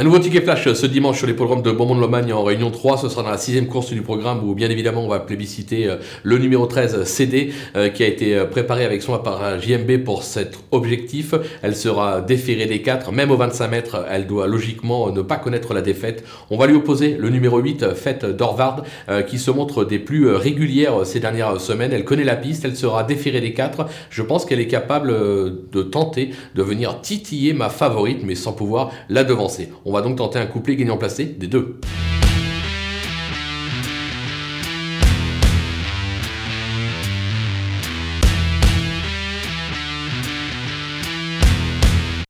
Un nouveau ticket flash ce dimanche sur les programmes de Beaumont-de-Lomagne en Réunion 3. Ce sera dans la sixième course du programme où bien évidemment on va plébisciter euh, le numéro 13 CD euh, qui a été euh, préparé avec soin par un JMB pour cet objectif. Elle sera déférée des 4. Même au 25 mètres, elle doit logiquement ne pas connaître la défaite. On va lui opposer le numéro 8, Fête d'Orvard, qui se montre des plus régulières ces dernières semaines. Elle connaît la piste, elle sera déférée des 4. Je pense qu'elle est capable de tenter de venir titiller ma favorite mais sans pouvoir la devancer. On va donc tenter un couplet gagnant placé des deux.